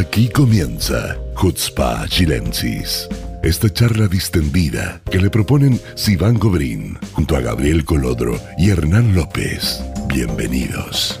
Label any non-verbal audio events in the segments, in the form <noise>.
Aquí comienza Hutzpa Chilensis. Esta charla distendida que le proponen Sivan Gobrín junto a Gabriel Colodro y Hernán López. Bienvenidos.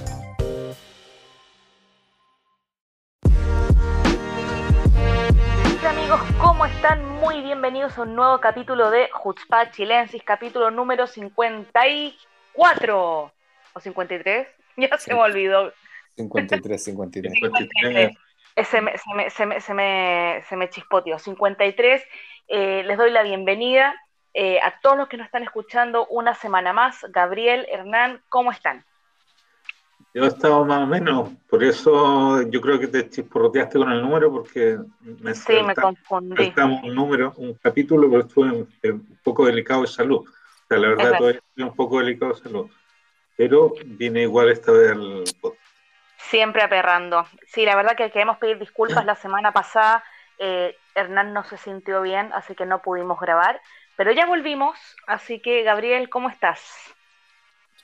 Amigos, ¿cómo están? Muy bienvenidos a un nuevo capítulo de Hutzpa Chilensis, capítulo número 54 o 53. <laughs> Ya se me olvidó. 53, 53. 53. Se me, se, me, se, me, se, me, se me chispoteó. 53. Eh, les doy la bienvenida eh, a todos los que nos están escuchando una semana más. Gabriel, Hernán, ¿cómo están? Yo estaba más o menos, por eso yo creo que te chisporroteaste con el número, porque me, sí, me confundí. un número, un capítulo, pero estuve un, poco delicado de salud. O sea, la verdad, todavía estoy un poco delicado de salud. Pero viene igual esta vez al podcast. Siempre aperrando. Sí, la verdad que queremos pedir disculpas. La semana pasada eh, Hernán no se sintió bien, así que no pudimos grabar. Pero ya volvimos, así que Gabriel, ¿cómo estás?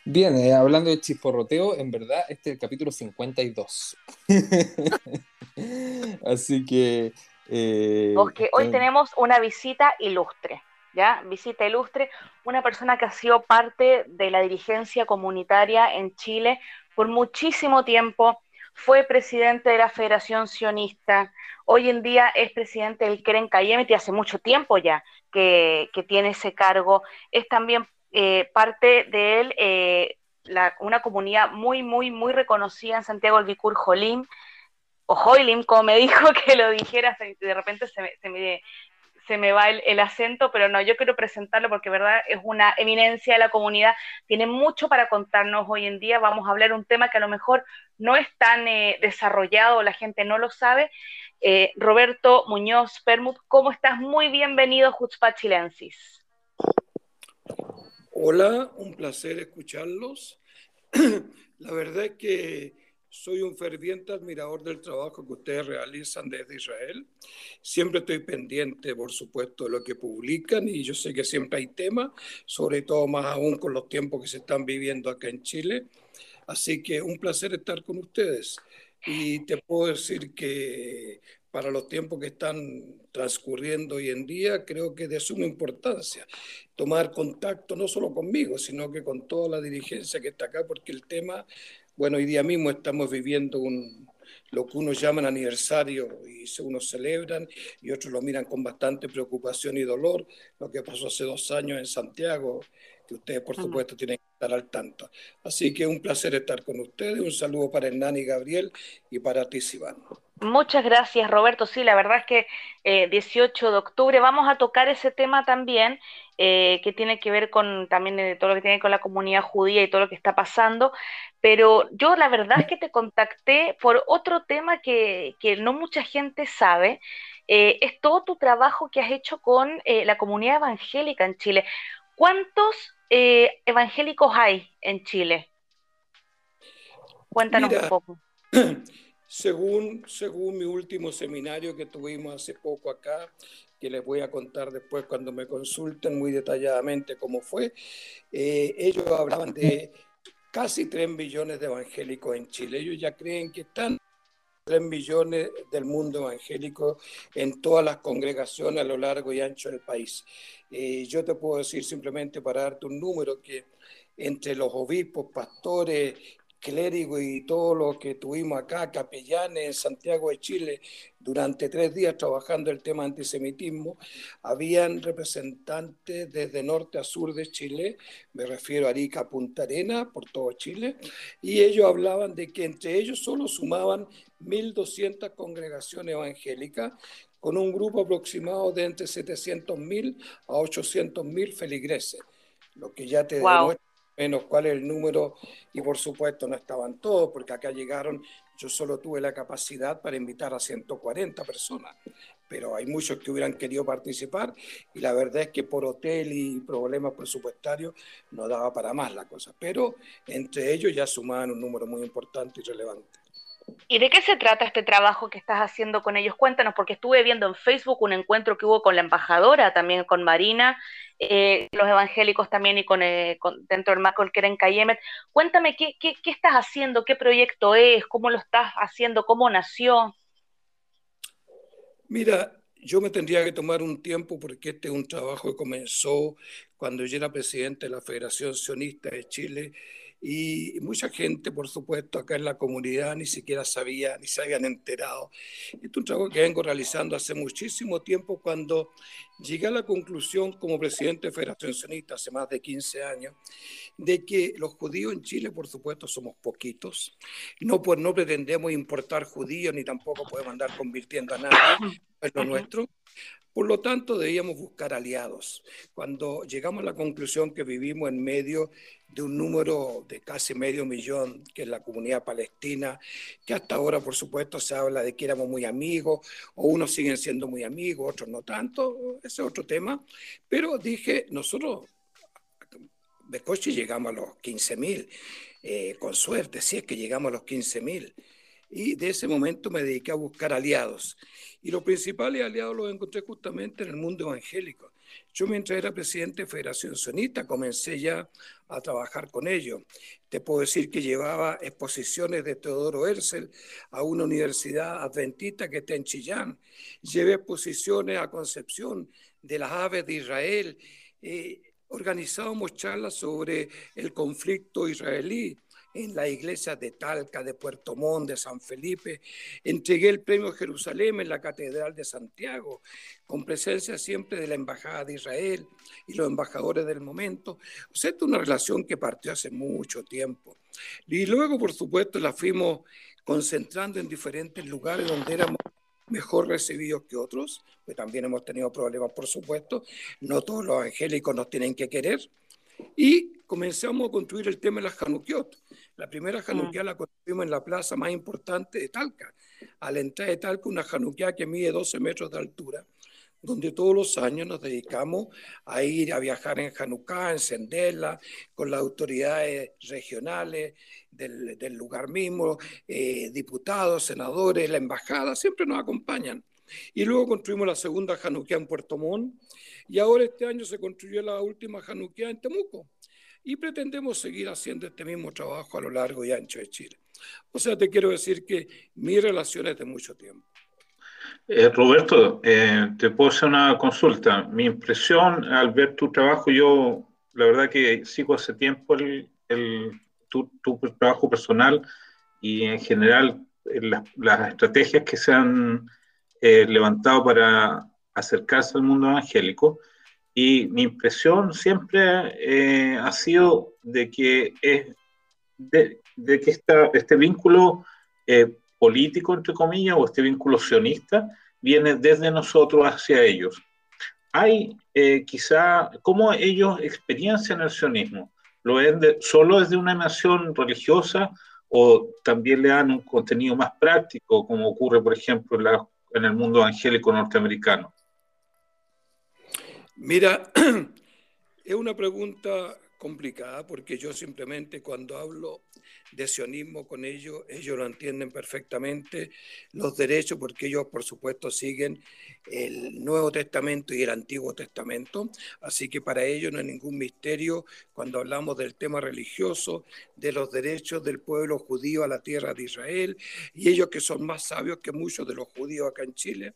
Bien, eh, hablando de chisporroteo, en verdad este es el capítulo 52. <laughs> así que... Eh, Porque hoy tenemos una visita ilustre. ¿Ya? Visita ilustre, una persona que ha sido parte de la dirigencia comunitaria en Chile por muchísimo tiempo, fue presidente de la Federación Sionista, hoy en día es presidente del Keren Kayemet y hace mucho tiempo ya que, tiene ese cargo, es también eh, parte de él, eh, una comunidad muy, muy, muy reconocida en Santiago, el Vicur Jolim, o Jolim, como me <laughs> dijo que lo dijera, de repente se me, se me va el, acento, pero no, yo quiero presentarlo porque, verdad, es una eminencia de la comunidad, tiene mucho para contarnos hoy en día, vamos a hablar un tema que a lo mejor no es tan eh, desarrollado, la gente no lo sabe. Eh, Roberto Muñoz Permut, ¿cómo estás? Muy bienvenido, Jutzpa Chilensis. Hola, un placer escucharlos. <clears throat> la verdad es que soy un ferviente admirador del trabajo que ustedes realizan desde Israel. Siempre estoy pendiente, por supuesto, de lo que publican y yo sé que siempre hay temas, sobre todo más aún con los tiempos que se están viviendo acá en Chile. Así que un placer estar con ustedes. Y te puedo decir que para los tiempos que están transcurriendo hoy en día, creo que es de suma importancia tomar contacto no solo conmigo, sino que con toda la dirigencia que está acá, porque el tema bueno, hoy día mismo estamos viviendo un, lo que unos llaman aniversario y unos celebran y otros lo miran con bastante preocupación y dolor, lo que pasó hace dos años en Santiago, que ustedes por supuesto tienen que estar al tanto. Así que un placer estar con ustedes, un saludo para Hernán y Gabriel y para ti. Muchas gracias, Roberto. Sí, la verdad es que 18 eh, de octubre vamos a tocar ese tema también, eh, que tiene que ver con también eh, todo lo que tiene con la comunidad judía y todo lo que está pasando. Pero yo la verdad es que te contacté por otro tema que, no mucha gente sabe. es todo tu trabajo que has hecho con la comunidad evangélica en Chile. ¿Cuántos evangélicos hay en Chile? Cuéntanos un poco. <clears throat> Según, según mi último seminario que tuvimos hace poco acá, que les voy a contar después cuando me consulten muy detalladamente cómo fue, eh, ellos hablaban de casi 3 millones de evangélicos en Chile. Ellos ya creen que están 3 millones del mundo evangélico en todas las congregaciones a lo largo y ancho del país. Eh, yo te puedo decir simplemente para darte un número que entre los obispos, pastores clérigo y todo lo que tuvimos acá, capellanes en Santiago de Chile, durante tres días trabajando el tema antisemitismo, habían representantes desde norte a sur de Chile, me refiero a Arica, Punta Arena, por todo Chile, y ellos hablaban de que entre ellos solo sumaban 1.200 congregaciones evangélicas, con un grupo aproximado de entre 700.000 a 800.000 feligreses, lo que ya te demuestra menos cuál es el número y por supuesto no estaban todos porque acá llegaron, yo solo tuve la capacidad para invitar a 140 personas, pero hay muchos que hubieran querido participar y la verdad es que por hotel y problemas presupuestarios no daba para más la cosa, pero entre ellos ya sumaban un número muy importante y relevante. ¿Y de qué se trata este trabajo que estás haciendo con ellos? Cuéntanos, porque estuve viendo en Facebook un encuentro que hubo con la embajadora, también con Marina, eh, los evangélicos también y con, eh, dentro del marco del Keren Kayemet. Cuéntame ¿qué, qué, estás haciendo, qué proyecto es, cómo lo estás haciendo, cómo nació. Mira, yo me tendría que tomar un tiempo porque este es un trabajo que comenzó cuando yo era presidente de la Federación Sionista de Chile y mucha gente, por supuesto, acá en la comunidad ni siquiera sabía, ni se habían enterado. Este es un trabajo que vengo realizando hace muchísimo tiempo cuando llegué a la conclusión como presidente de Federación Sionista hace más de 15 años de que los judíos en Chile, por supuesto, somos poquitos. No, pues, no pretendemos importar judíos ni tampoco podemos andar convirtiendo a nadie en lo nuestro. Por lo tanto, debíamos buscar aliados. Cuando llegamos a la conclusión que vivimos en medio de un número de casi medio millón, que es la comunidad palestina, que hasta ahora, por supuesto, se habla de que éramos muy amigos, o unos siguen siendo muy amigos, otros no tanto, ese es otro tema, pero dije, nosotros, Becoche, llegamos a los 15.000, eh, con suerte, si es que llegamos a los 15.000 y de ese momento me dediqué a buscar aliados. Y los principales aliados los encontré justamente en el mundo evangélico. Yo mientras era presidente de Federación Sonista comencé ya a trabajar con ellos. Te puedo decir que llevaba exposiciones de Teodoro Herzl a una universidad adventista que está en Chillán. Llevé exposiciones a Concepción de las aves de Israel. Eh, organizábamos charlas sobre el conflicto israelí en la iglesia de Talca, de Puerto Montt, de San Felipe. Entregué el premio Jerusalén en la Catedral de Santiago, con presencia siempre de la Embajada de Israel y los embajadores del momento. O sea, es una relación que partió hace mucho tiempo. Y luego, por supuesto, la fuimos concentrando en diferentes lugares donde éramos mejor recibidos que otros, pues también hemos tenido problemas, por supuesto. No todos los evangélicos nos tienen que querer. Y comenzamos a construir el tema de las Hanukiot. La primera Hanukkah la construimos en la plaza más importante de Talca. A la entrada de Talca, una Hanukkah que mide 12 metros de altura, donde todos los años nos dedicamos a ir a viajar en Hanukkah, encenderla, con las autoridades regionales del, del lugar mismo, eh, diputados, senadores, la embajada, siempre nos acompañan. Y luego construimos la segunda Hanukkah en Puerto Montt, y ahora este año se construyó la última Hanukkah en Temuco y pretendemos seguir haciendo este mismo trabajo a lo largo y ancho de Chile. O sea, te quiero decir que mi relación es de mucho tiempo. Eh, Roberto, eh, te puedo hacer una consulta. Mi impresión al ver tu trabajo, yo la verdad que sigo hace tiempo el, tu, trabajo personal y en general eh, las, estrategias que se han levantado para acercarse al mundo evangélico. Y mi impresión siempre eh, ha sido de que, es, de, que esta, este vínculo eh, político, entre comillas, o este vínculo sionista, viene desde nosotros hacia ellos. Hay eh, quizá, ¿cómo ellos experiencian el sionismo? ¿Lo ven solo desde una nación religiosa o también le dan un contenido más práctico, como ocurre, por ejemplo, en, en el mundo evangélico norteamericano? Mira, <clears throat> es una pregunta complicada porque yo simplemente cuando hablo de sionismo con ellos, ellos lo entienden perfectamente, los derechos, porque ellos por supuesto siguen el Nuevo Testamento y el Antiguo Testamento, así que para ellos no hay ningún misterio cuando hablamos del tema religioso, de los derechos del pueblo judío a la tierra de Israel, y ellos que son más sabios que muchos de los judíos acá en Chile,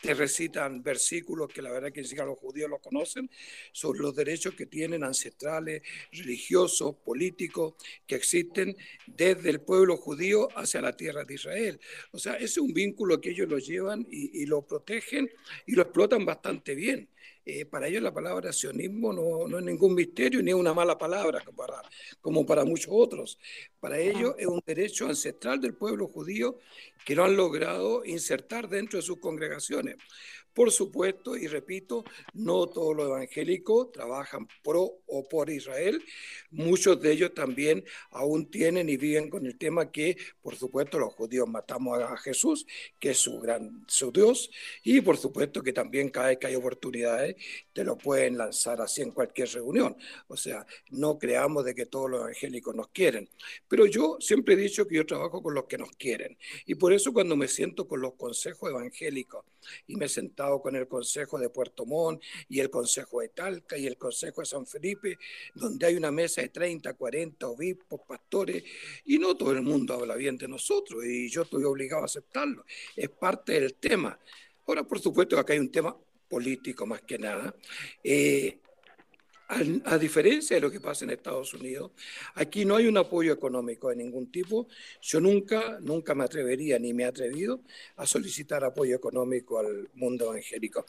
te recitan versículos que la verdad que ni los judíos los conocen, sobre los derechos que tienen ancestrales, religiosos, políticos, que existen desde el pueblo judío hacia la tierra de Israel. O sea, ese es un vínculo que ellos lo llevan y, lo protegen y lo explotan bastante bien. Eh, para ellos la palabra sionismo no, no, es ningún misterio ni es una mala palabra como para, como para muchos otros. Para ellos es un derecho ancestral del pueblo judío que lo han logrado insertar dentro de sus congregaciones. Por supuesto, y repito, no todos los evangélicos trabajan pro o por Israel. Muchos de ellos también aún tienen y viven con el tema que, por supuesto, los judíos matamos a Jesús, que es su gran su Dios, y por supuesto que también cada vez que hay oportunidades te lo pueden lanzar así en cualquier reunión. O sea, no creamos de que todos los evangélicos nos quieren. Pero yo siempre he dicho que yo trabajo con los que nos quieren. Y por eso cuando me siento con los consejos evangélicos y me he sentado con el Consejo de Puerto Montt y el Consejo de Talca y el Consejo de San Felipe, donde hay una mesa de 30, 40 obispos, pastores, y no todo el mundo habla bien de nosotros y yo estoy obligado a aceptarlo. Es parte del tema. Ahora, por supuesto, acá hay un tema político más que nada. Eh, a, diferencia de lo que pasa en Estados Unidos, aquí no hay un apoyo económico de ningún tipo. Yo nunca, nunca me atrevería ni me he atrevido a solicitar apoyo económico al mundo evangélico.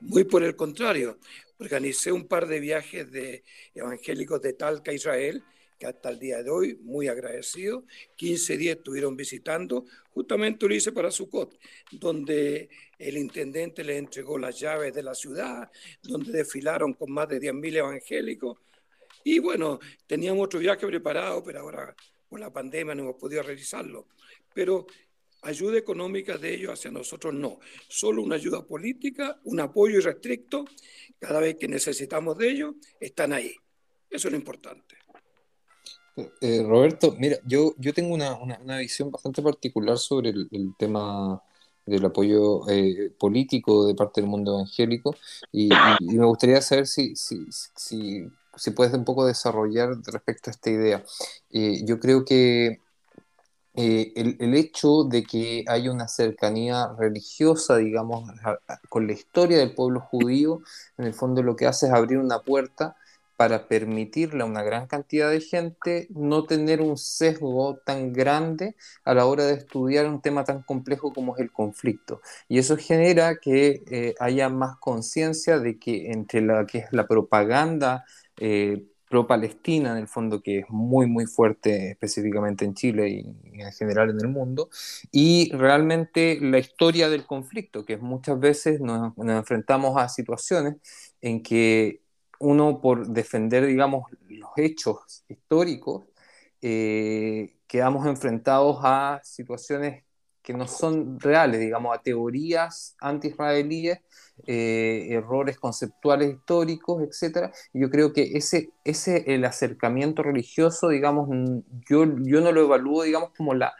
Muy por el contrario, organicé un par de viajes de evangélicos de Talca, Israel, que hasta el día de hoy, muy agradecido, 15 días estuvieron visitando, justamente lo hice para Sucot, donde el intendente le entregó las llaves de la ciudad, donde desfilaron con más de 10.000 evangélicos. Y bueno, teníamos otro viaje preparado, pero ahora por la pandemia no hemos podido realizarlo. Pero ayuda económica de ellos hacia nosotros no, solo una ayuda política, un apoyo irrestricto, cada vez que necesitamos de ellos, están ahí. Eso es lo importante. Eh, Roberto, mira, yo, yo tengo una, una, visión bastante particular sobre el, tema del apoyo eh, político de parte del mundo evangélico y, me gustaría saber si, si, si, si, puedes un poco desarrollar respecto a esta idea. Eh, yo creo que el, el, hecho de que haya una cercanía religiosa, digamos, con la historia del pueblo judío, en el fondo lo que hace es abrir una puerta para permitirle a una gran cantidad de gente no tener un sesgo tan grande a la hora de estudiar un tema tan complejo como es el conflicto. Y eso genera que eh, haya más conciencia de que entre la que es la propaganda eh, pro-palestina, en el fondo, que es muy, muy fuerte específicamente en Chile y, en general en el mundo, y realmente la historia del conflicto, que muchas veces nos enfrentamos a situaciones en que uno por defender, digamos, los hechos históricos, eh, quedamos enfrentados a situaciones que no son reales, digamos, a teorías anti-israelíes, eh, errores conceptuales históricos, etc. Yo creo que ese, ese el acercamiento religioso, digamos, yo, yo no lo evalúo, digamos, como la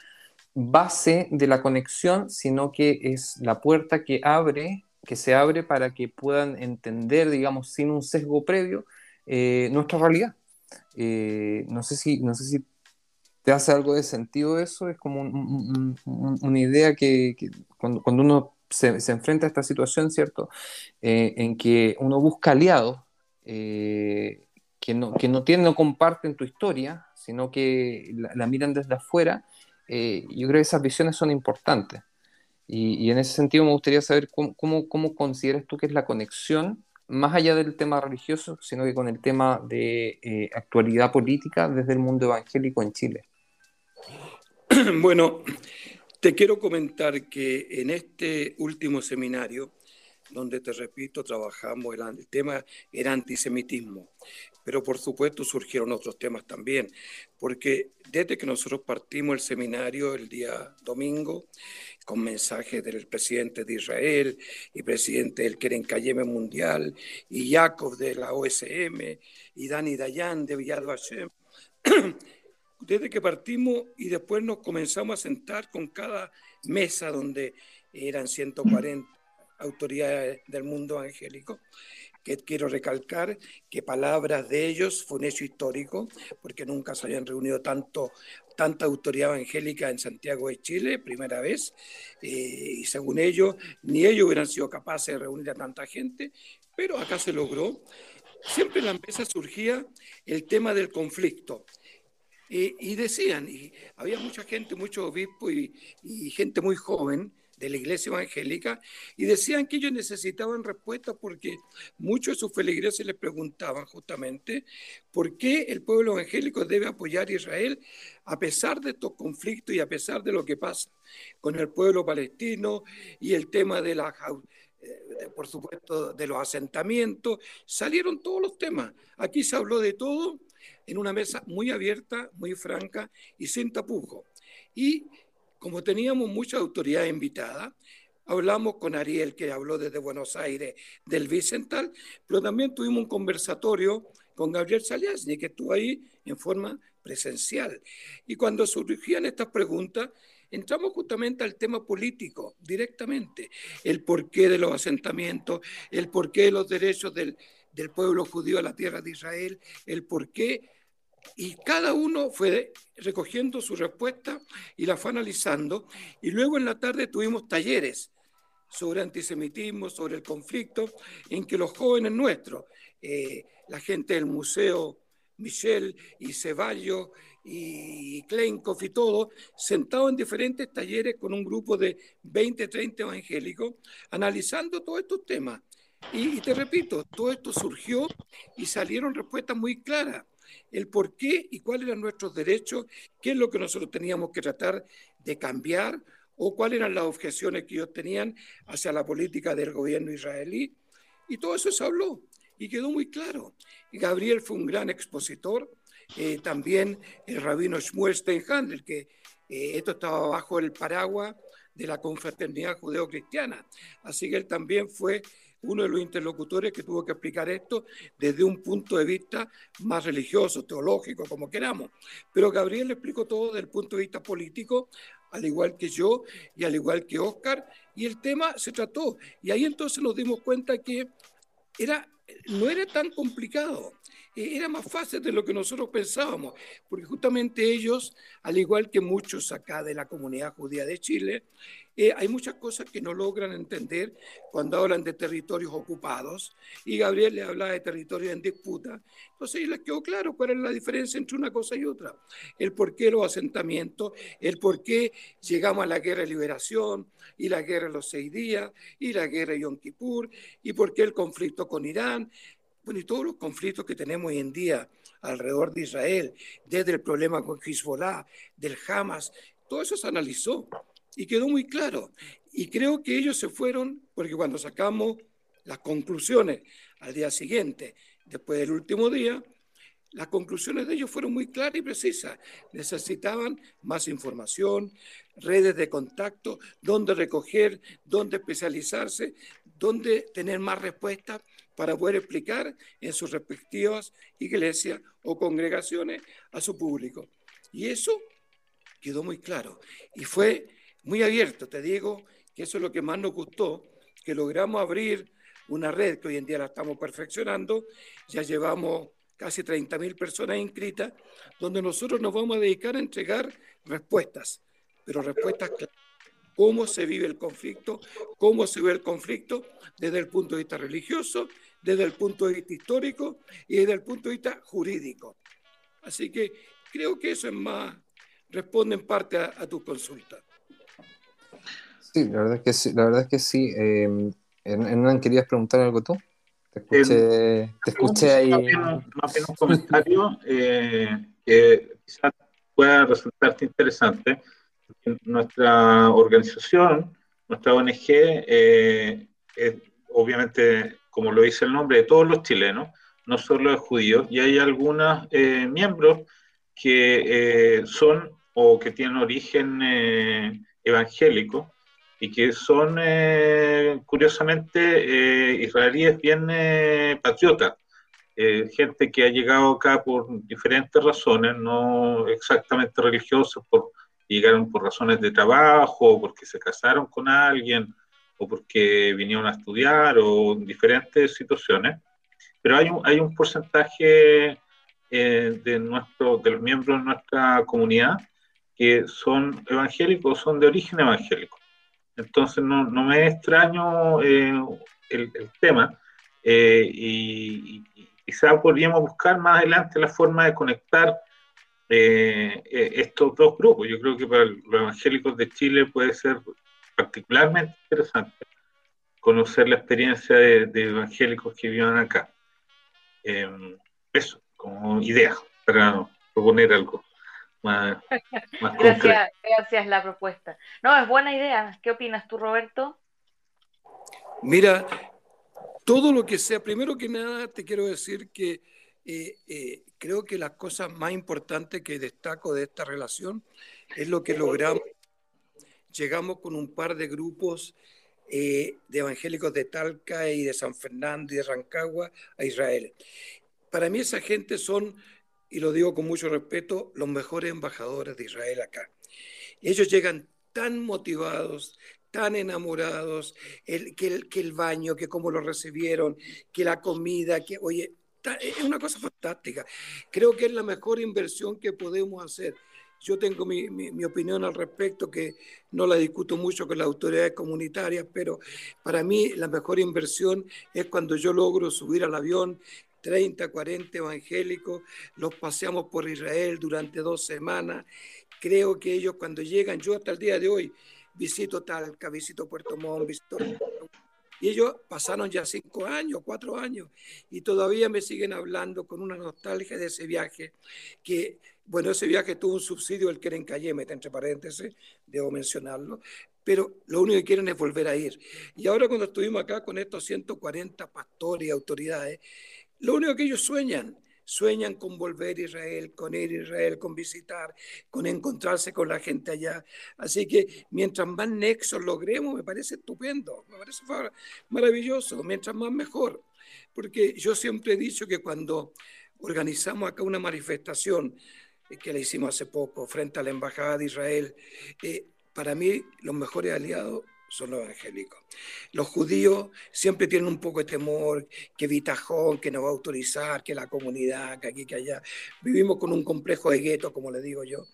base de la conexión, sino que es la puerta que abre que se abre para que puedan entender, digamos, sin un sesgo previo, eh, nuestra realidad. Eh, no, sé si, no sé si te hace algo de sentido eso, es como una idea que, cuando, uno se, enfrenta a esta situación, ¿cierto? Eh, en que uno busca aliados que, no, que no, tienen, no comparten tu historia, sino que la, la miran desde afuera, yo creo que esas visiones son importantes. Y, en ese sentido me gustaría saber cómo, cómo, consideras tú que es la conexión, más allá del tema religioso, sino que con el tema de eh, actualidad política desde el mundo evangélico en Chile. <clears throat> Bueno, te quiero comentar que en este último seminario, donde te repito, trabajamos, el tema era antisemitismo pero por supuesto surgieron otros temas también, porque desde que nosotros partimos el seminario el día domingo, con mensajes del presidente de Israel y presidente del Keren Kayeme Mundial, y Jacob de la OSM, y Dani Dayan de Villado Hashem, <clears throat> desde que partimos y después nos comenzamos a sentar con cada mesa donde eran 140 autoridades del mundo angélico, que quiero recalcar que palabras de ellos fue un hecho histórico, porque nunca se habían reunido tanto, tanta autoridad evangélica en Santiago de Chile, primera vez, eh, y según ellos, ni ellos hubieran sido capaces de reunir a tanta gente, pero acá se logró. Siempre en la mesa surgía el tema del conflicto. y decían, había mucha gente, muchos obispos y gente muy joven, de la iglesia evangélica y decían que ellos necesitaban respuestas porque muchos de sus feligreses les preguntaban justamente por qué el pueblo evangélico debe apoyar a Israel a pesar de estos conflictos y a pesar de lo que pasa con el pueblo palestino y el tema de la eh, por supuesto, de los asentamientos, salieron todos los temas. Aquí se habló de todo en una mesa muy abierta, muy franca y sin tapujo. Y como teníamos mucha autoridad invitada, hablamos con Ariel, que habló desde Buenos Aires del Bicental, pero también tuvimos un conversatorio con Gabriel Saliasni, que estuvo ahí en forma presencial. Y cuando surgían estas preguntas, entramos justamente al tema político directamente, el porqué de los asentamientos, el porqué de los derechos del, del pueblo judío a la tierra de Israel, el porqué y cada uno fue recogiendo su respuesta y la fue analizando. Y luego en la tarde tuvimos talleres sobre antisemitismo, sobre el conflicto, en que los jóvenes nuestros, eh, la gente del museo Michel y Ceballos y Klenkov y todo, sentados en diferentes talleres con un grupo de 20, 30 evangélicos, analizando todos estos temas. Y, y, te repito, todo esto surgió y salieron respuestas muy claras. El por qué y cuáles eran nuestros derechos, qué es lo que nosotros teníamos que tratar de cambiar o cuáles eran las objeciones que ellos tenían hacia la política del gobierno israelí. Y todo eso se habló y quedó muy claro. Gabriel fue un gran expositor, eh, también el rabino Shmuel Steinhandel, que eh, esto estaba bajo el paraguas de la confraternidad judeo-cristiana. Así que él también fue uno de los interlocutores que tuvo que explicar esto desde un punto de vista más religioso, teológico, como queramos. Pero Gabriel le explicó todo desde el punto de vista político, al igual que yo y al igual que Oscar, y el tema se trató. Y ahí entonces nos dimos cuenta que era, no era tan complicado. Eh, era más fácil de lo que nosotros pensábamos, porque justamente ellos, al igual que muchos acá de la comunidad judía de Chile, eh, hay muchas cosas que no logran entender cuando hablan de territorios ocupados, y Gabriel le habla de territorios en disputa. Entonces, les quedó claro cuál es la diferencia entre una cosa y otra. El por qué los asentamientos, el por qué llegamos a la guerra de liberación, y la guerra de los seis días, y la guerra de Yom Kippur, y por qué el conflicto con Irán, bueno, y todos los conflictos que tenemos hoy en día alrededor de Israel, desde el problema con Hezbollah, del Hamas, todo eso se analizó y quedó muy claro. Y creo que ellos se fueron, porque cuando sacamos las conclusiones al día siguiente, después del último día, las conclusiones de ellos fueron muy claras y precisas. Necesitaban más información, redes de contacto, dónde recoger, dónde especializarse, dónde tener más respuestas para poder explicar en sus respectivas iglesias o congregaciones a su público. Y eso quedó muy claro y fue muy abierto. Te digo que eso es lo que más nos gustó, que logramos abrir una red que hoy en día la estamos perfeccionando. Ya llevamos casi 30.000 personas inscritas, donde nosotros nos vamos a dedicar a entregar respuestas, pero respuestas claras cómo se vive el conflicto, cómo se ve el conflicto desde el punto de vista religioso, desde el punto de vista histórico y desde el punto de vista jurídico. Así que creo que eso es más, responde en parte a, tu consulta. Sí, la verdad es que sí. La verdad es que sí. Eh, Hernán, ¿querías preguntar algo tú? Te escuché, em, te escuché ahí. Más bien, un comentario eh, que quizás pueda resultarte interesante nuestra organización, nuestra ONG, eh, es, obviamente, como lo dice el nombre, de todos los chilenos, no solo de judíos, y hay algunos eh, miembros que eh, son o que tienen origen evangélico y que son, curiosamente, israelíes bien patriotas. gente que ha llegado acá por diferentes razones, no exactamente religiosas, por llegaron por razones de trabajo, porque se casaron con alguien, o porque vinieron a estudiar, o diferentes situaciones. Pero hay un, hay un porcentaje eh, de, nuestro, de los miembros de nuestra comunidad que son evangélicos, son de origen evangélico. Entonces no, no me extraño eh, el, tema eh, y, y quizá podríamos buscar más adelante la forma de conectar eh, eh, estos dos grupos. Yo creo que para los evangélicos de Chile puede ser particularmente interesante conocer la experiencia de, evangélicos que viven acá. Em, eso, como idea, para proponer algo más, más <laughs> gracias, gracias la propuesta. No, es buena idea. ¿Qué opinas tú, Roberto? Mira, todo lo que sea, primero que nada te quiero decir que eh, eh, creo que las cosas más importantes que destaco de esta relación es lo que logramos. Llegamos con un par de grupos eh, de evangélicos de Talca y de San Fernando y de Rancagua a Israel. Para mí esa gente son, y lo digo con mucho respeto, los mejores embajadores de Israel acá. Ellos llegan tan motivados, tan enamorados, el, que, el, que el baño, que cómo lo recibieron, que la comida, que, oye, es una cosa fantástica. Creo que es la mejor inversión que podemos hacer. yo tengo mi, mi, opinión al respecto, que no la discuto mucho con las autoridades comunitarias, pero para mí la mejor inversión es cuando yo logro subir al avión 30, 40 evangélicos, los paseamos por Israel durante dos semanas. Creo que ellos cuando llegan, yo hasta el día de hoy visito Talca, visito Puerto Montt, visito y ellos pasaron ya cinco años, cuatro años, y todavía me siguen hablando con una nostalgia de ese viaje, que, bueno, ese viaje tuvo un subsidio del Keren Cayemete, entre paréntesis, debo mencionarlo, pero lo único que quieren es volver a ir. Y ahora cuando estuvimos acá con estos 140 pastores y autoridades, lo único que ellos sueñan sueñan con volver a Israel, con ir a Israel, con visitar, con encontrarse con la gente allá. Así que mientras más nexos logremos, me parece estupendo, me parece maravilloso, mientras más mejor. Porque yo siempre he dicho que cuando organizamos acá una manifestación, que la hicimos hace poco, frente a la Embajada de Israel, eh, para mí los mejores aliados son los evangélicos. Los judíos siempre tienen un poco de temor, que Vitajón, que nos va a autorizar, que la comunidad, que aquí, que allá. Vivimos con un complejo de gueto, como le digo yo.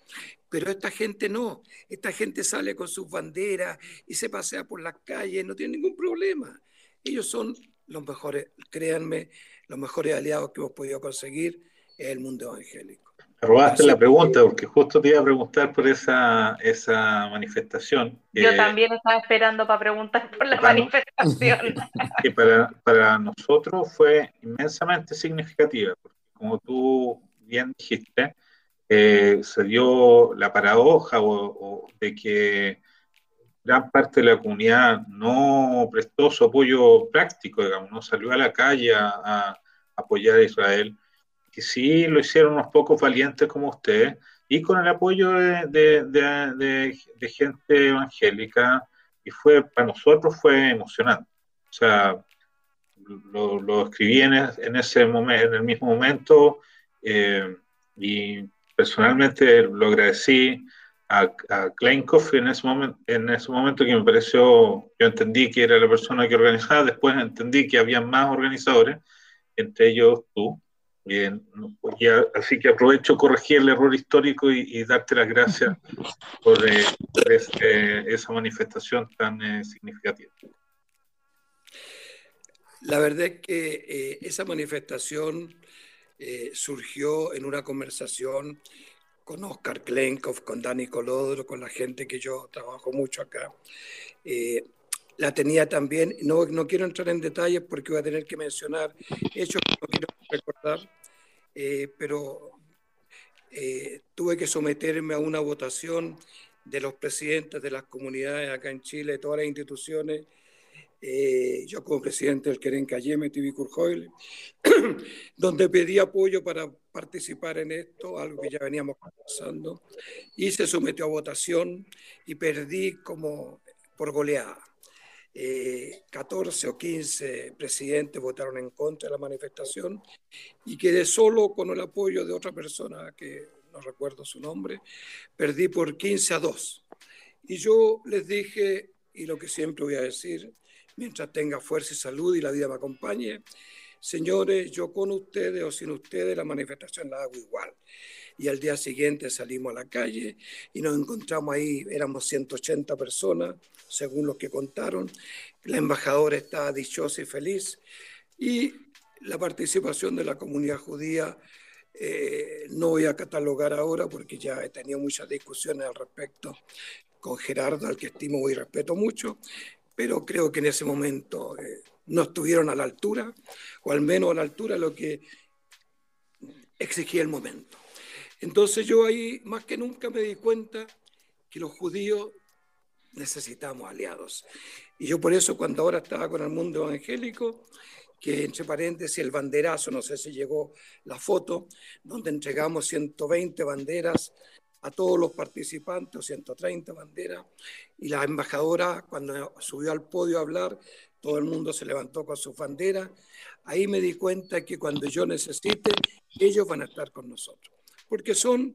Pero esta gente no. Esta gente sale con sus banderas y se pasea por las calles, no tiene ningún problema. Ellos son los mejores, créanme, los mejores aliados que hemos podido conseguir en el mundo evangélico robaste la pregunta, porque justo te iba a preguntar por esa, esa manifestación. Yo también estaba esperando para preguntar por la manifestación. <laughs> Que para, para nosotros fue inmensamente significativa, porque como tú bien dijiste, eh, se dio la paradoja o, de que gran parte de la comunidad no prestó su apoyo práctico, digamos, no salió a la calle a apoyar a Israel que sí lo hicieron unos pocos valientes como usted, y con el apoyo de, gente evangélica, y fue, para nosotros fue emocionante. O sea, lo, escribí en, ese momento, en el mismo momento, eh, y personalmente lo agradecí a, a Kleinkopf en ese, momento, en ese momento que me pareció, yo entendí que era la persona que organizaba, después entendí que había más organizadores, entre ellos tú, Pues así que aprovecho corregir el error histórico y, darte las gracias por, eh, esa manifestación tan eh, significativa. La verdad es que eh, esa manifestación surgió en una conversación con Oscar Klenkov, con Dani Colodro, con la gente que yo trabajo mucho acá. La tenía también, no, no quiero entrar en detalles porque voy a tener que mencionar hechos que no quiero recordar, eh, pero eh, tuve que someterme a una votación de los presidentes de las comunidades acá en Chile, de todas las instituciones. Eh, yo como presidente del Queren Cayeme, TV Curjoil, <clears throat> donde pedí apoyo para participar en esto, algo que ya veníamos conversando, y se sometió a votación y perdí como por goleada. 14 eh, o 15 presidentes votaron en contra de la manifestación y quedé solo con el apoyo de otra persona que no recuerdo su nombre, perdí por 15 a 2. Y yo les dije, y lo que siempre voy a decir, mientras tenga fuerza y salud y la vida me acompañe, señores, yo con ustedes o sin ustedes la manifestación la hago igual y al día siguiente salimos a la calle y nos encontramos ahí, éramos 180 personas, según los que contaron. La embajadora estaba dichosa y feliz y la participación de la comunidad judía eh, no voy a catalogar ahora porque ya he tenido muchas discusiones al respecto con Gerardo, al que estimo y respeto mucho, pero creo que en ese momento eh, no estuvieron a la altura, o al menos a la altura de lo que exigía el momento. Entonces yo ahí más que nunca me di cuenta que los judíos necesitamos aliados. Y yo por eso cuando ahora estaba con el mundo evangélico, que entre paréntesis el banderazo, no sé si llegó la foto, donde entregamos 120 banderas a todos los participantes, 130 banderas, y la embajadora cuando subió al podio a hablar, todo el mundo se levantó con sus banderas. Ahí me di cuenta que cuando yo necesite, ellos van a estar con nosotros porque son,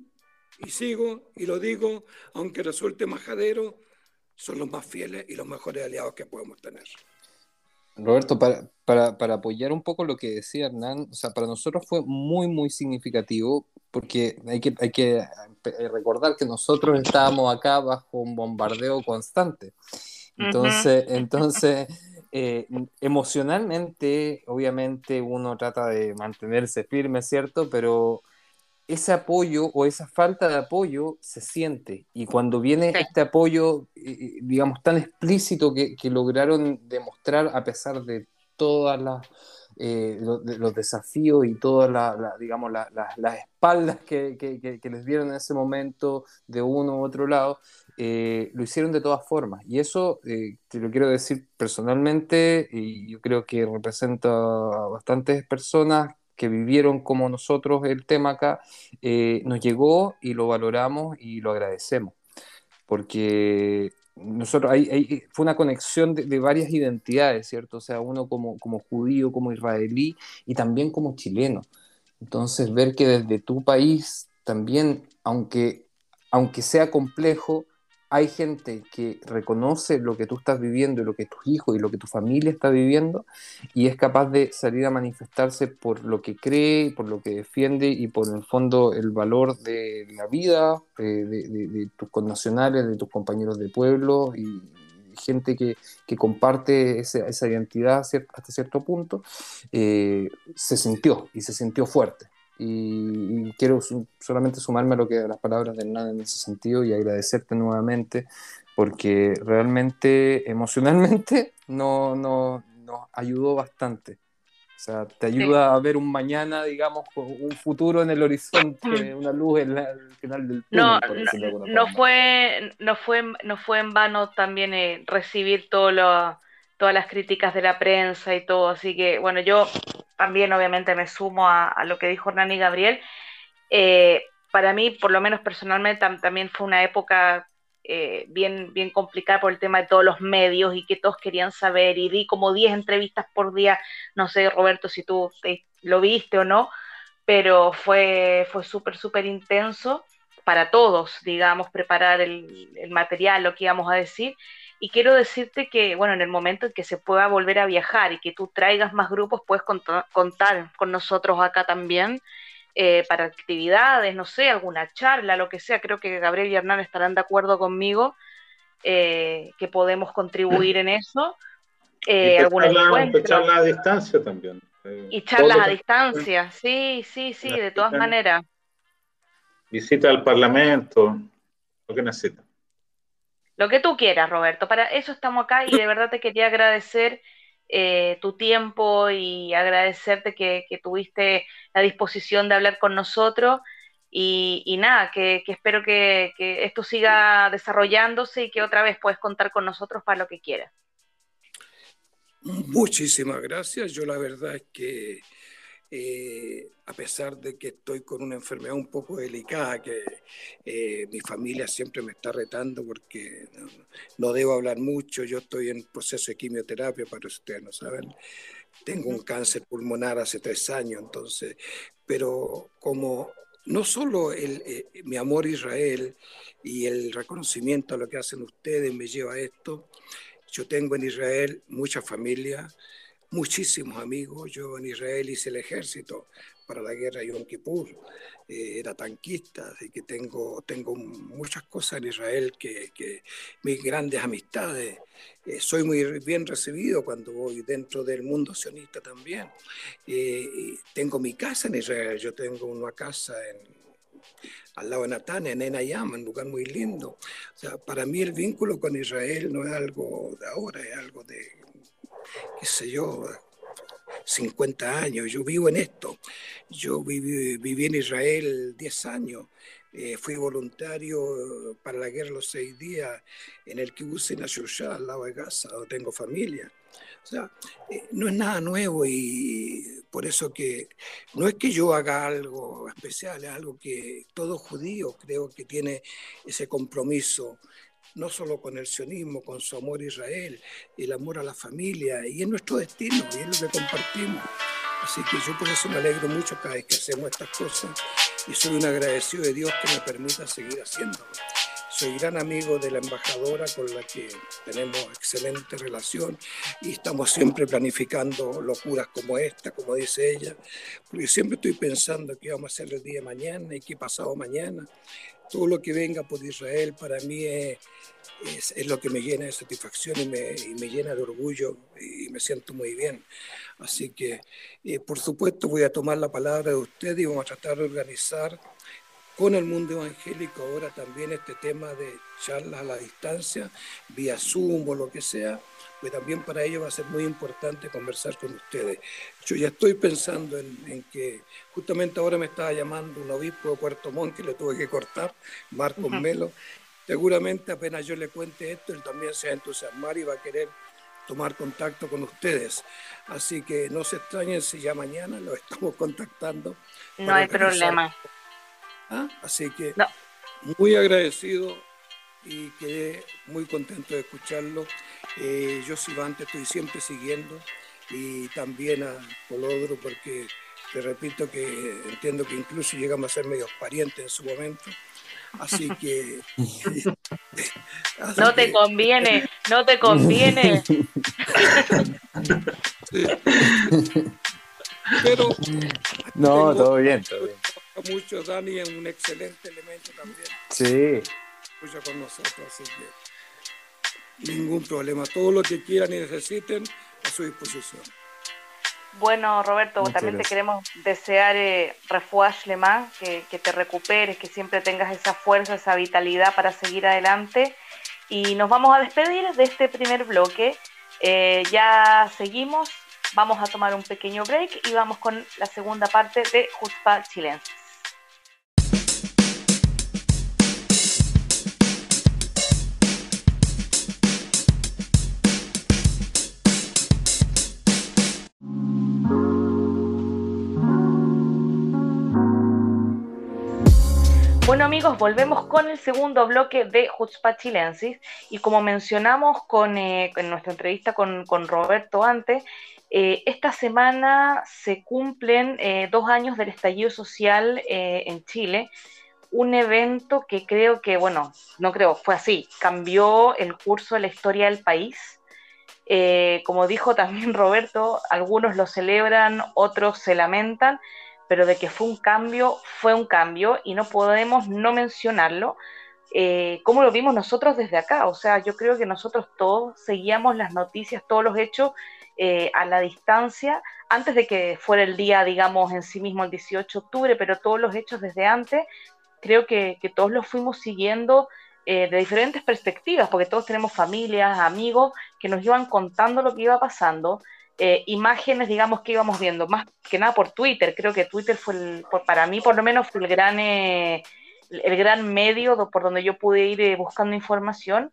y sigo y lo digo, aunque resulte majadero, son los más fieles y los mejores aliados que podemos tener. Roberto, para, para, para, apoyar un poco lo que decía Hernán, o sea, para nosotros fue muy, muy significativo porque hay que, hay que eh, recordar que nosotros estábamos acá bajo un bombardeo constante. Entonces, entonces eh, emocionalmente, obviamente uno trata de mantenerse firme, ¿cierto? Pero ese apoyo o esa falta de apoyo se siente. Y cuando viene este apoyo, eh, eh, digamos, tan explícito que, lograron demostrar a pesar de todas las... los, desafíos y todas las, digamos, las espaldas que, que, les dieron en ese momento de uno u otro lado, eh, lo hicieron de todas formas. Y eso eh, te lo quiero decir personalmente, y yo creo que representa a bastantes personas que vivieron como nosotros el tema acá, eh, nos llegó y lo valoramos y lo agradecemos. Porque nosotros hay, fue una conexión de, varias identidades, ¿cierto? O sea, uno como, como judío, como israelí y también como chileno. Entonces, ver que desde tu país también, aunque, aunque sea complejo, hay gente que reconoce lo que tú estás viviendo y lo que tus hijos y lo que tu familia está viviendo y es capaz de salir a manifestarse por lo que cree, por lo que defiende y por el fondo el valor de la vida eh, de, tus connacionales, de tus compañeros de pueblo y gente que, comparte esa, identidad hasta cierto punto, eh, se sintió y se sintió fuerte. Y, quiero solamente sumarme a lo que a las palabras de Hernán en ese sentido y agradecerte nuevamente porque realmente emocionalmente <laughs> no, no, nos ayudó bastante. O sea, te ayuda a ver un mañana, digamos, un futuro en el horizonte, una luz en el final del túnel. No, no, fue, no, fue, no fue en vano también eh, recibir todo lo, todas las críticas de la prensa y todo. Así que, bueno, yo también obviamente me sumo a, lo que dijo Hernán y Gabriel. Eh, para mí, por lo menos personalmente, también fue una época eh, bien, bien complicada por el tema de todos los medios y que todos querían saber. Y di como 10 entrevistas por día. No sé, Roberto, si tú lo viste o no, pero fue, fue súper, súper intenso para todos, digamos, preparar el, el material, lo que íbamos a decir. Y quiero decirte que, bueno, en el momento en que se pueda volver a viajar y que tú traigas más grupos, puedes contar, con nosotros acá también eh, para actividades, no sé, alguna charla, lo que sea. Creo que Gabriel y Hernán estarán de acuerdo conmigo eh, que podemos contribuir en eso. <laughs> Eh, alguna charla a distancia también. Eh, y charlas a distancia, sí, sí, sí, de todas maneras. Visita al Parlamento, lo que necesita. Lo que tú quieras, Roberto. Para eso estamos acá y de <laughs> verdad te quería agradecer eh, tu tiempo y agradecerte que, tuviste la disposición de hablar con nosotros. Y, nada, que, espero que, que, esto siga desarrollándose y que otra vez puedes contar con nosotros para lo que quieras. Muchísimas gracias. Yo la verdad es que eh, a pesar de que estoy con una enfermedad un poco delicada, que eh, mi familia siempre me está retando porque no, debo hablar mucho, yo estoy en proceso de quimioterapia, para ustedes no saben, tengo un cáncer pulmonar hace tres años, entonces, pero como no solo el, eh, mi amor a Israel y el reconocimiento a lo que hacen ustedes me lleva a esto, yo tengo en Israel mucha familia, muchísimos amigos. Yo en Israel hice el ejército para la guerra de Yom Kippur, eh, era tanquista, así que tengo, tengo muchas cosas en Israel que, mis grandes amistades. Eh, soy muy bien recibido cuando voy dentro del mundo sionista también. Eh, tengo mi casa en Israel, yo tengo una casa en, al lado de Natán, en Enayam, un lugar muy lindo. O sea, para mí el vínculo con Israel no es algo de ahora, es algo de qué sé yo, 50 años. Yo vivo en esto. Yo viví, viví en Israel 10 años. Eh, fui voluntario para la guerra los seis días en el kibbutz en Ashusha, al lado de Gaza, donde tengo familia. O sea, eh, no es nada nuevo y por eso que no es que yo haga algo especial, es algo que todo judío creo que tiene ese compromiso no solo con el sionismo, con su amor a Israel, el amor a la familia, y es nuestro destino, y es lo que compartimos. Así que yo por eso me alegro mucho cada vez que hacemos estas cosas y soy un agradecido de Dios que me permita seguir haciéndolo. soy gran amigo de la embajadora con la que tenemos excelente relación y estamos siempre planificando locuras como esta, como dice ella, porque siempre estoy pensando qué vamos a hacer el día de mañana y qué pasado mañana. Todo lo que venga por Israel para mí es, es, lo que me llena de satisfacción y me, y me, llena de orgullo y me siento muy bien. Así que, eh, por supuesto, voy a tomar la palabra de usted y vamos a tratar de organizar con el mundo evangélico ahora también este tema de charlas a la distancia, vía Zoom o lo que sea, pues también para ello va a ser muy importante conversar con ustedes. Yo ya estoy pensando en, que justamente ahora me estaba llamando un obispo de Puerto Montt que le tuve que cortar, Marcos Melo. Seguramente apenas yo le cuente esto, él también se va a entusiasmar y va a querer tomar contacto con ustedes. Así que no se extrañen si ya mañana lo <laughs> estamos contactando. No hay problema. ¿Ah? Así que muy agradecido y quedé muy contento de escucharlo. Eh, yo Sivante estoy siempre siguiendo y también a Colodro porque te repito que entiendo que incluso llegamos a ser medios parientes en su momento. Así que... <laughs> no te conviene, no te conviene. <laughs> Pero... No, todo bien, todo bien mucho, Dani es un excelente elemento también. Sí. Con nosotros, así que ningún problema. Todo lo que quieran y necesiten a su disposición. Bueno, Roberto, también te queremos desear eh, refuaje más, que, que te recuperes, que siempre tengas esa fuerza, esa vitalidad para seguir adelante. Y nos vamos a despedir de este primer bloque. Eh, ya seguimos, vamos a tomar un pequeño break y vamos con la segunda parte de Juspa Chilense. Bueno amigos, volvemos con el segundo bloque de Jutzpa Chilensis y como mencionamos con, eh, en nuestra entrevista con, Roberto antes, eh, esta semana se cumplen eh, dos años del estallido social en Chile, un evento que creo que, bueno, no creo, fue así, cambió el curso de la historia del país. como dijo también <laughs> Roberto, algunos lo celebran, otros se lamentan, pero de que fue un cambio, fue un cambio y no podemos no mencionarlo, eh, como lo vimos nosotros desde acá. O sea, yo creo que nosotros todos seguíamos las noticias, todos los hechos eh, a la distancia, antes de que fuera el día, digamos, en sí mismo el 18 de octubre, pero todos los hechos desde antes, creo que, todos los fuimos siguiendo eh, de diferentes perspectivas, porque todos tenemos familias, amigos que nos iban contando lo que iba pasando. Eh, imágenes, digamos, que íbamos viendo, más que nada por Twitter. Creo que Twitter fue, el, para mí por lo menos, fue el gran, eh, el gran medio por donde yo pude ir eh, buscando información.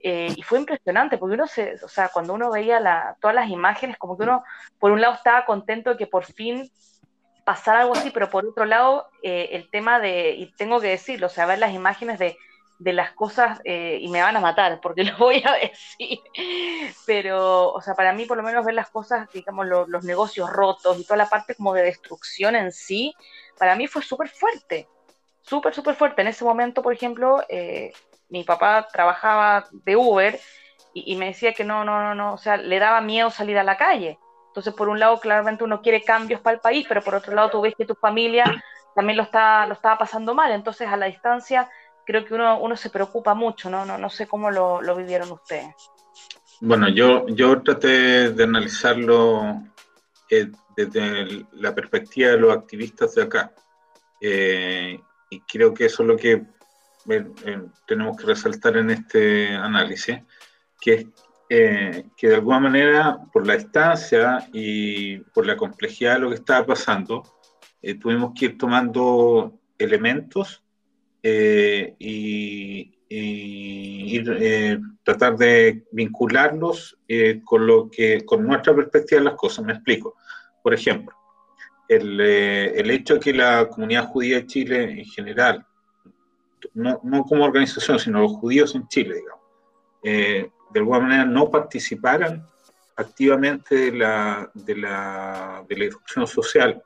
y fue impresionante, porque uno se, o sea, cuando uno veía la, todas las imágenes, como que uno, por un lado, estaba contento de que por fin pasara algo así, pero por otro lado, el tema de, y tengo que decirlo, o sea, ver las imágenes de de las cosas, eh, y me van a matar porque <laughs> lo voy a decir, pero, o sea, para mí por lo menos ver las cosas, digamos, los negocios rotos y toda la parte como de destrucción en sí, para mí fue súper fuerte, súper, súper fuerte. En ese momento, por ejemplo, eh, mi papá trabajaba de Uber y, me decía que no, no, no, no, o sea, le daba miedo salir a la calle. Entonces, por un lado, claramente uno quiere cambios para el país, pero por otro lado, tú ves que tu familia también lo, está, lo estaba pasando mal. Entonces, a la distancia, creo que uno, uno se preocupa mucho, ¿no? No, no sé cómo lo, lo vivieron ustedes. Bueno, yo, yo traté de analizarlo eh, desde la perspectiva de los activistas de acá. Eh, y creo que eso es lo que eh, tenemos que resaltar en este análisis, que es que de alguna manera, por la distancia y por la complejidad de lo que estaba pasando, tuvimos que ir tomando elementos eh, y, eh, tratar de vincularlos eh, con lo que con nuestra perspectiva de las cosas. Me explico. Por ejemplo, el, el hecho de que la comunidad judía de Chile en general, no, no como organización, sino los judíos en Chile, digamos, de alguna manera no participaran activamente de la, de la, de la discusión social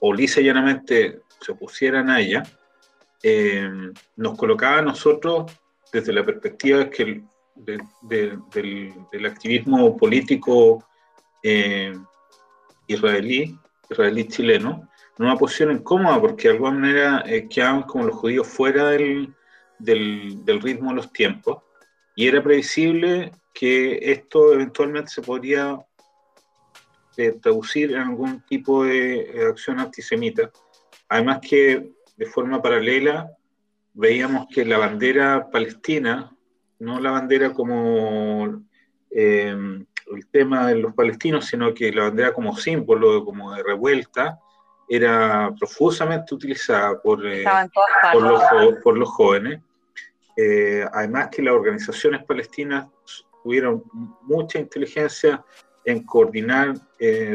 o lisa llanamente se opusieran a ella, eh, nos colocaba a nosotros desde la perspectiva que del, activismo político eh, israelí, israelí-chileno, en una posición incómoda porque de alguna manera eh, quedaban como los judíos fuera del, del, ritmo de los tiempos y era previsible que esto eventualmente se podría eh, traducir en algún tipo de acción antisemita. Además que de forma paralela veíamos que la bandera palestina, no la bandera como eh, el tema de los palestinos, sino que la bandera como símbolo, como de revuelta, era profusamente utilizada por, eh, por, los, por, los, jóvenes. Eh, además que las organizaciones palestinas tuvieron mucha inteligencia en coordinar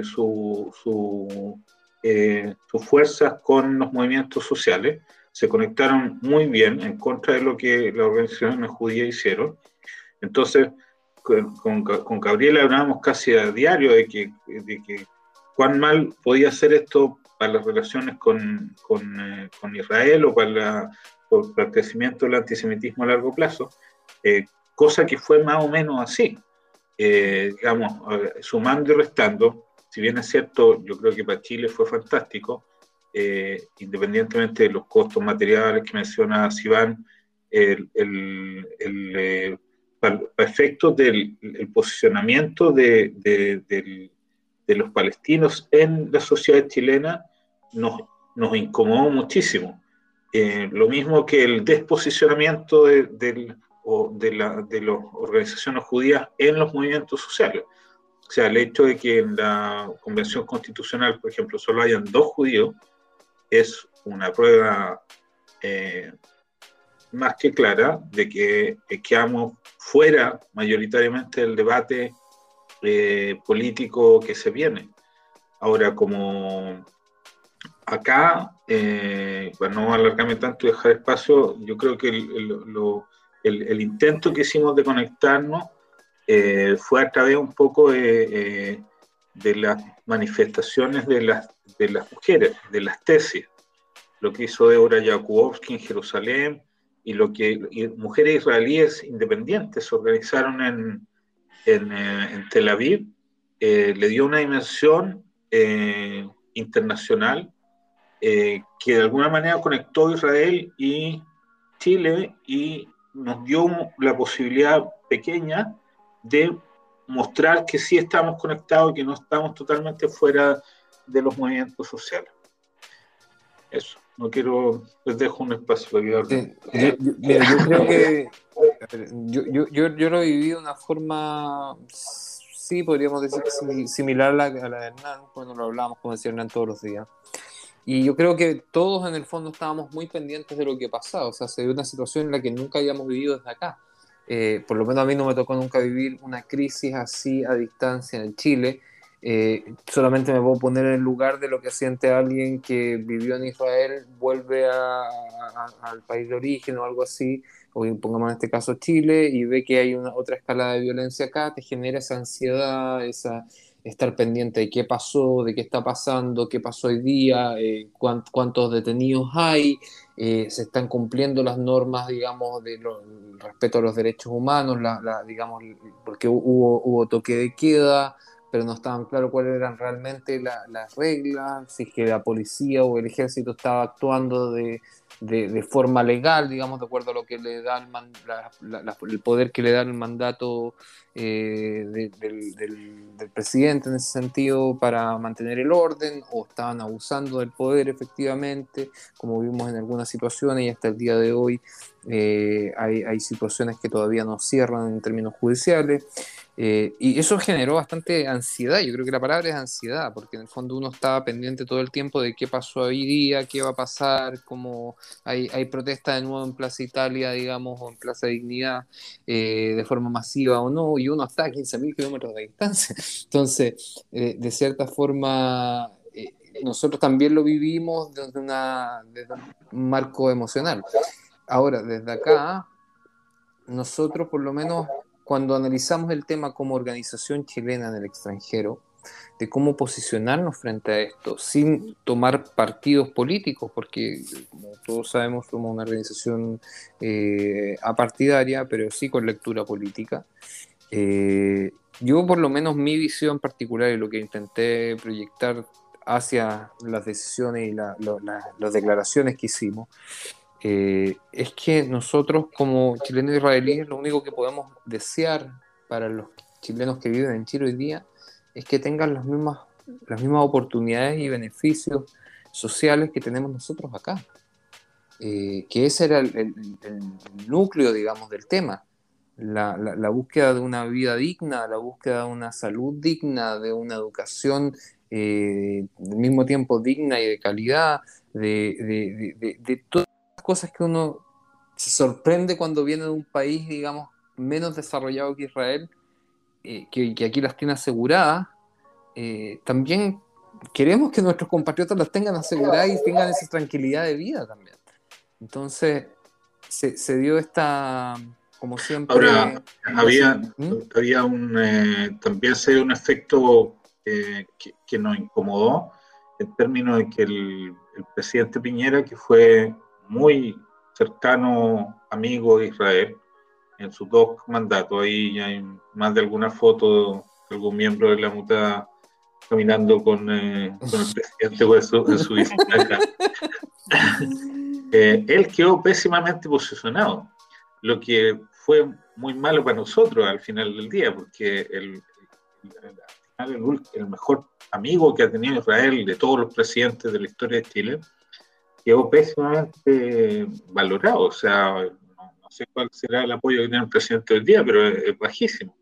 su, su, sus fuerzas con los movimientos sociales se conectaron muy bien en contra de lo que las organizaciones judías hicieron. Entonces, con, con, Gabriela hablábamos casi a diario de que, de que cuán mal podía ser esto para las relaciones con, con, eh, con Israel o para, el crecimiento del antisemitismo a largo plazo, eh, cosa que fue más o menos así. Eh, digamos, sumando y restando, si bien es cierto, yo creo que para Chile fue fantástico, eh, independientemente de los costos materiales que menciona Sivan, el, el, eh, para, efectos del posicionamiento de, de, los palestinos en la sociedad chilena, nos, nos incomodó muchísimo. Eh, lo mismo que el desposicionamiento de, o de, organizaciones judías en los movimientos sociales. O sea, el hecho de que en la Convención Constitucional, por ejemplo, solo hayan dos judíos, es una prueba eh, más que clara de que quedamos fuera mayoritariamente del debate eh, político que se viene. Ahora, como acá, eh, para no alargarme tanto y dejar espacio, yo creo que el, intento que hicimos de conectarnos fue a través un poco de, de las manifestaciones de las de las mujeres, de las tesis, lo que hizo Deborah Jakubowski en Jerusalén y lo que mujeres israelíes independientes se organizaron en, en, eh, Tel Aviv, eh, le dio una dimensión eh, internacional que de alguna manera conectó Israel y Chile y nos dio la posibilidad pequeña de mostrar que sí estamos conectados y que no estamos totalmente fuera de los movimientos sociales. Eso, no quiero, les dejo un espacio para yo, yo, creo que yo, yo, yo, lo viví de una forma, sí, podríamos decir similar a la, a la de Hernán, cuando lo hablábamos con decía Hernán todos los días. Y yo creo que todos en el fondo estábamos muy pendientes de lo que pasaba, o sea, se dio una situación en la que nunca habíamos vivido desde acá. Eh, por lo menos a mí no me tocó nunca vivir una crisis así a distancia en Chile. Eh, solamente me puedo poner en el lugar de lo que siente alguien que vivió en Israel, vuelve al país de origen o algo así, o pongamos en este caso Chile, y ve que hay una otra escala de violencia acá, te genera esa ansiedad, esa estar pendiente de qué pasó, de qué está pasando, qué pasó hoy día, eh, cuántos detenidos hay, eh, se están cumpliendo las normas, digamos, de respeto a los derechos humanos, digamos, porque hubo, hubo toque de queda, pero no estaban claros cuáles eran realmente las reglas, si es que la policía o el ejército estaba actuando de, de, forma legal, digamos, de acuerdo a lo que le da el, el poder que le da el mandato eh, del, presidente en ese sentido para mantener el orden, o estaban abusando del poder efectivamente, como vimos en algunas situaciones y hasta el día de hoy eh, hay, hay situaciones que todavía no cierran en términos judiciales. Eh, y eso generó bastante ansiedad, yo creo que la palabra es ansiedad, porque en el fondo uno estaba pendiente todo el tiempo de qué pasó hoy día, qué va a pasar, cómo hay, hay protesta de nuevo en Plaza Italia, digamos, o en Plaza Dignidad, eh, de forma masiva o no, y uno está a 15.000 kilómetros de distancia. <laughs> Entonces, eh, de cierta forma, nosotros también lo vivimos desde, una, desde un marco emocional. Ahora, desde acá, nosotros por lo menos cuando analizamos el tema como organización chilena en el extranjero, de cómo posicionarnos frente a esto, sin tomar partidos políticos, porque como todos sabemos somos una organización eh, apartidaria, pero sí con lectura política. Eh, yo por lo menos mi visión particular y lo que intenté proyectar hacia las decisiones y las declaraciones que hicimos, eh, es que nosotros como chilenos israelíes lo único que podemos desear para los chilenos que viven en Chile hoy día es que tengan las mismas, las mismas oportunidades y beneficios sociales que tenemos nosotros acá. Eh, que ese era el, núcleo, digamos, del tema. La, la, búsqueda de una vida digna, la búsqueda de una salud digna, de una educación eh, al mismo tiempo digna y de calidad, de, de, las cosas que uno se sorprende cuando viene de un país, digamos, menos desarrollado que Israel, eh, que, aquí las tiene aseguradas, eh, también queremos que nuestros compatriotas las tengan aseguradas y tengan esa tranquilidad de vida también. Entonces, se, dio esta, como siempre... Ahora, había, ¿Mm? había un, eh, también se dio un efecto que, que, nos incomodó en términos de que el, el presidente Piñera, que fue muy cercano amigo de Israel, en sus dos mandatos. Ahí hay más de alguna foto de algún miembro de la muta caminando con, eh, con el presidente en su, visita acá. <laughs> Eh, él quedó pésimamente posicionado, lo que fue muy malo para nosotros al final del día, porque el, el, el mejor amigo que ha tenido Israel de todos los presidentes de la historia de Chile, quedó pésimamente valorado. O sea, sé cuál será el apoyo que tiene el presidente hoy día, pero es, bajísimo.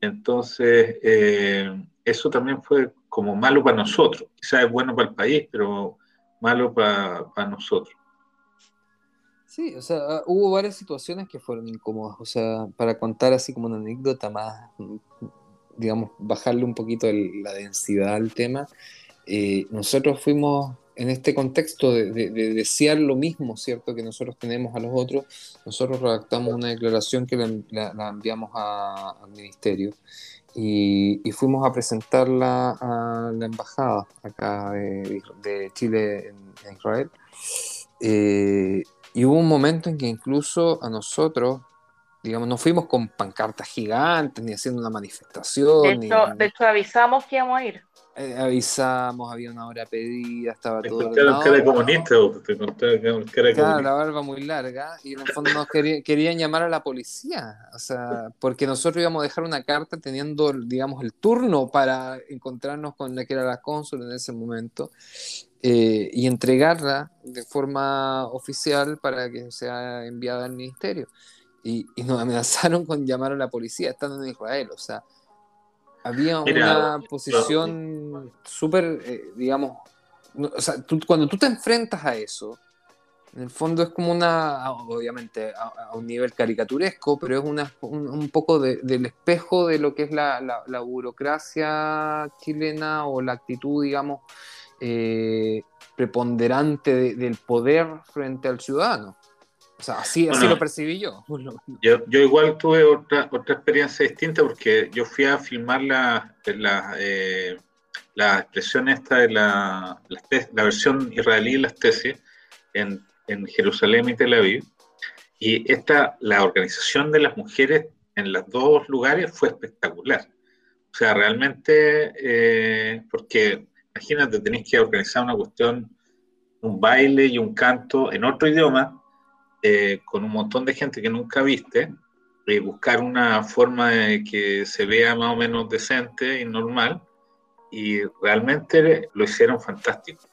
Entonces, eh, eso también fue como malo para nosotros. Quizás es bueno para el país, pero malo para, para nosotros. Sí, o sea, ah, hubo varias situaciones que fueron incómodas. O sea, para contar así como una anécdota más, digamos, bajarle un poquito la densidad al tema, eh, nosotros fuimos en este contexto de, desear lo mismo, ¿cierto?, que nosotros tenemos a los otros, nosotros redactamos una declaración que la, enviamos al ministerio y, fuimos a presentarla a la embajada acá de, Chile en, Israel. Eh, y hubo un momento en que incluso a nosotros, digamos, no fuimos con pancartas gigantes ni haciendo una manifestación. De hecho, de hecho avisamos que íbamos a ir. Eh, avisamos, había una hora pedida, estaba todo. Te comunista, te Claro, la barba muy larga, y en el fondo nos querían llamar a la policía, o sea, porque nosotros íbamos a dejar una carta teniendo, digamos, el turno para encontrarnos con la que era la cónsul en ese momento. Eh, y entregarla de forma oficial para que sea enviada al ministerio. Y, y, nos amenazaron con llamar a la policía estando en Israel. O sea, había una posición súper, eh, digamos, o sea, cuando tú te enfrentas a eso, en el fondo es como una, obviamente a, un nivel caricaturesco, pero es una, un, poco del espejo de lo que es la, la, burocracia chilena o la actitud, digamos, eh, preponderante del poder frente al ciudadano. O sea, así, así lo percibí yo. yo. Yo igual tuve otra, otra experiencia distinta porque yo fui a filmar la, la, eh, la expresión esta de la, la, versión israelí de las tesis en, en, Jerusalén y Tel Aviv. Y esta, la organización de las mujeres en los dos lugares fue espectacular. O sea, realmente, eh, porque imagínate, tenéis que organizar una cuestión, un baile y un canto en otro idioma, eh, con un montón de gente que nunca viste, y buscar una forma de que se vea más o menos decente y normal, y realmente lo hicieron fantástico.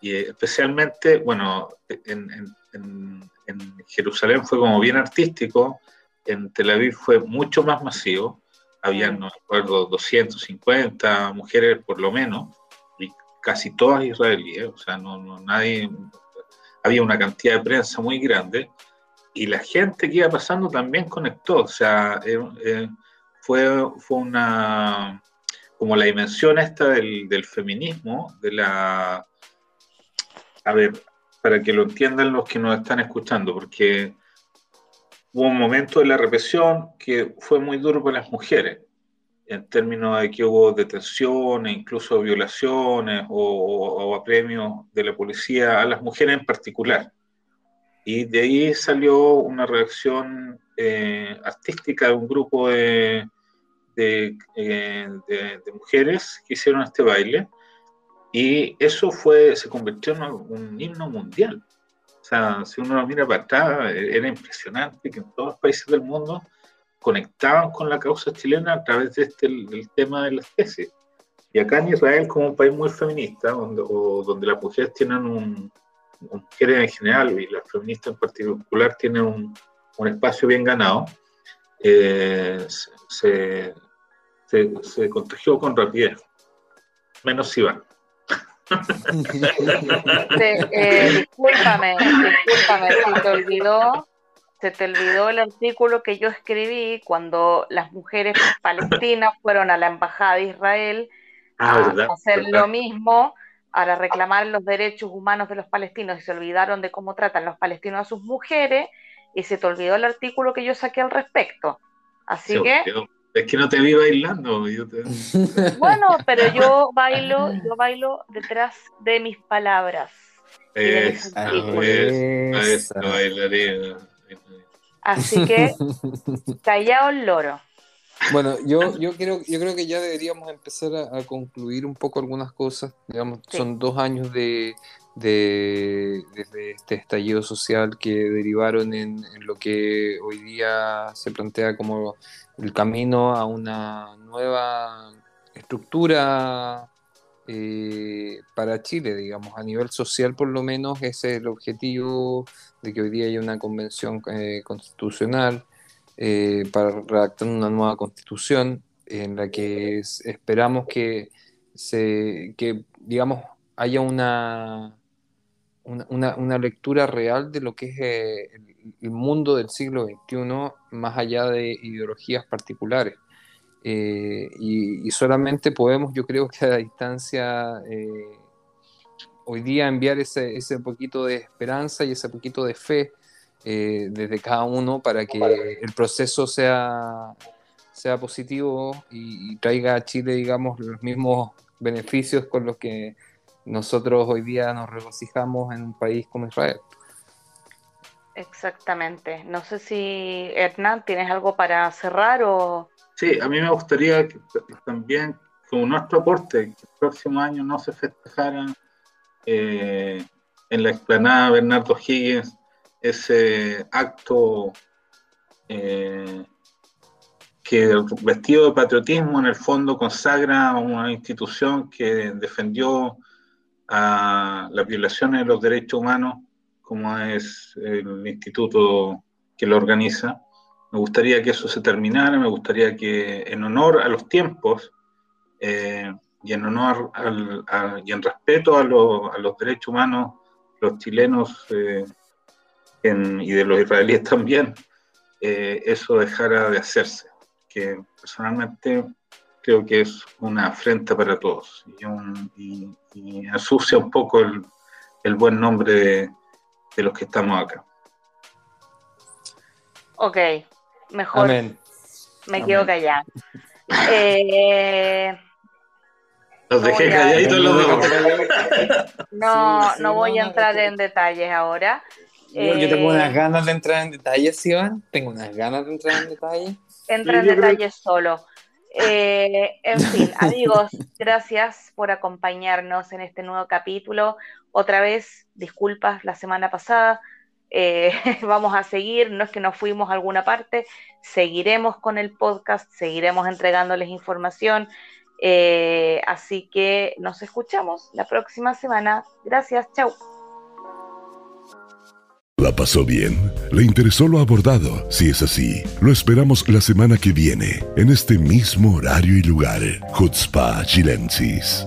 Y especialmente, bueno, en, en, en, Jerusalén fue como bien artístico, en Tel Aviv fue mucho más masivo, había, no recuerdo, 250 mujeres por lo menos, y casi todas israelíes, o sea, no, no nadie había una cantidad de prensa muy grande y la gente que iba pasando también conectó, o sea, eh, eh, fue, fue una, como la dimensión esta del, del, feminismo, de la, a ver, para que lo entiendan los que nos están escuchando, porque hubo un momento de la represión que fue muy duro para las mujeres. En términos de que hubo detenciones, incluso violaciones o, apremios de la policía a las mujeres en particular. Y de ahí salió una reacción eh, artística de un grupo de, de, eh, de, de, mujeres que hicieron este baile. Y eso fue, se convirtió en un himno mundial. O sea, si uno lo mira para atrás, era impresionante que en todos los países del mundo conectaban con la causa chilena a través de este, el, tema de las tesis. Y acá en Israel, como un país muy feminista, donde, donde las mujeres tienen un, mujeres en general y las feministas en particular tienen un, un espacio bien ganado, eh, se, se, se, contagió con rapidez, menos Iván. eh, discúlpame, discúlpame, se te olvidó se te olvidó el artículo que yo escribí cuando las mujeres palestinas fueron a la embajada de Israel ah, a hacer lo mismo para reclamar los derechos humanos de los palestinos y se olvidaron de cómo tratan los palestinos a sus mujeres y se te olvidó el artículo que yo saqué al respecto. Así que... Es que no te vi bailando. <laughs> Bueno, pero yo bailo, yo bailo detrás de mis palabras. Es, es. Así que, <laughs> callado el loro. Bueno, yo, yo, creo, yo creo que ya deberíamos empezar a, concluir un poco algunas cosas. Digamos, son dos años de, de, este estallido social que derivaron en, lo que hoy día se plantea como el camino a una nueva estructura eh, para Chile, digamos, a nivel social por lo menos, ese es el objetivo de que hoy día haya una convención eh, constitucional eh, para redactar una nueva constitución en la que esperamos que, se, que, digamos, haya una, una, una, lectura real de lo que es el mundo del siglo XXI más allá de ideologías particulares. Eh, y, solamente podemos, yo creo que a distancia, eh, hoy día enviar ese, ese, poquito de esperanza y ese poquito de fe eh, desde cada uno para que el proceso sea, sea positivo y, traiga a Chile, digamos, los mismos beneficios con los que nosotros hoy día nos regocijamos en un país como Israel. Exactamente. No sé si Hernán, ¿tienes algo para cerrar o Sí, a mí me gustaría que también, como nuestro aporte, que el próximo año no se festejara eh, en la explanada Bernardo Higgins ese acto eh, que vestido de patriotismo en el fondo consagra una institución que defendió a las violaciones de los derechos humanos, como es el instituto que lo organiza. Me gustaría que eso se terminara, me gustaría que en honor a los tiempos eh, y en honor al, y en respeto a, los derechos humanos, los chilenos eh, y de los israelíes también, eh, eso dejara de hacerse, que personalmente creo que es una afrenta para todos y, y, asucia un poco el, el buen nombre de, de los que estamos acá. Ok, mejor me quedo callada. Eh, los dejé calladitos los No, no voy a entrar en detalles ahora. Yo, tengo unas eh, ganas de entrar en detalles, Iván. Tengo unas ganas de entrar en detalles. Entra en detalles solo. Eh, en fin, <laughs> amigos, gracias por acompañarnos en este nuevo capítulo. Otra vez, disculpas la semana pasada, eh, <laughs> vamos a seguir, no es que nos fuimos a alguna parte, seguiremos con el podcast, seguiremos entregándoles información. Eh, así que nos escuchamos la próxima semana. Gracias, chao. ¿La pasó bien? ¿Le interesó lo abordado? Si es así, lo esperamos la semana que viene, en este mismo horario y lugar. Chutzpah Chilensis.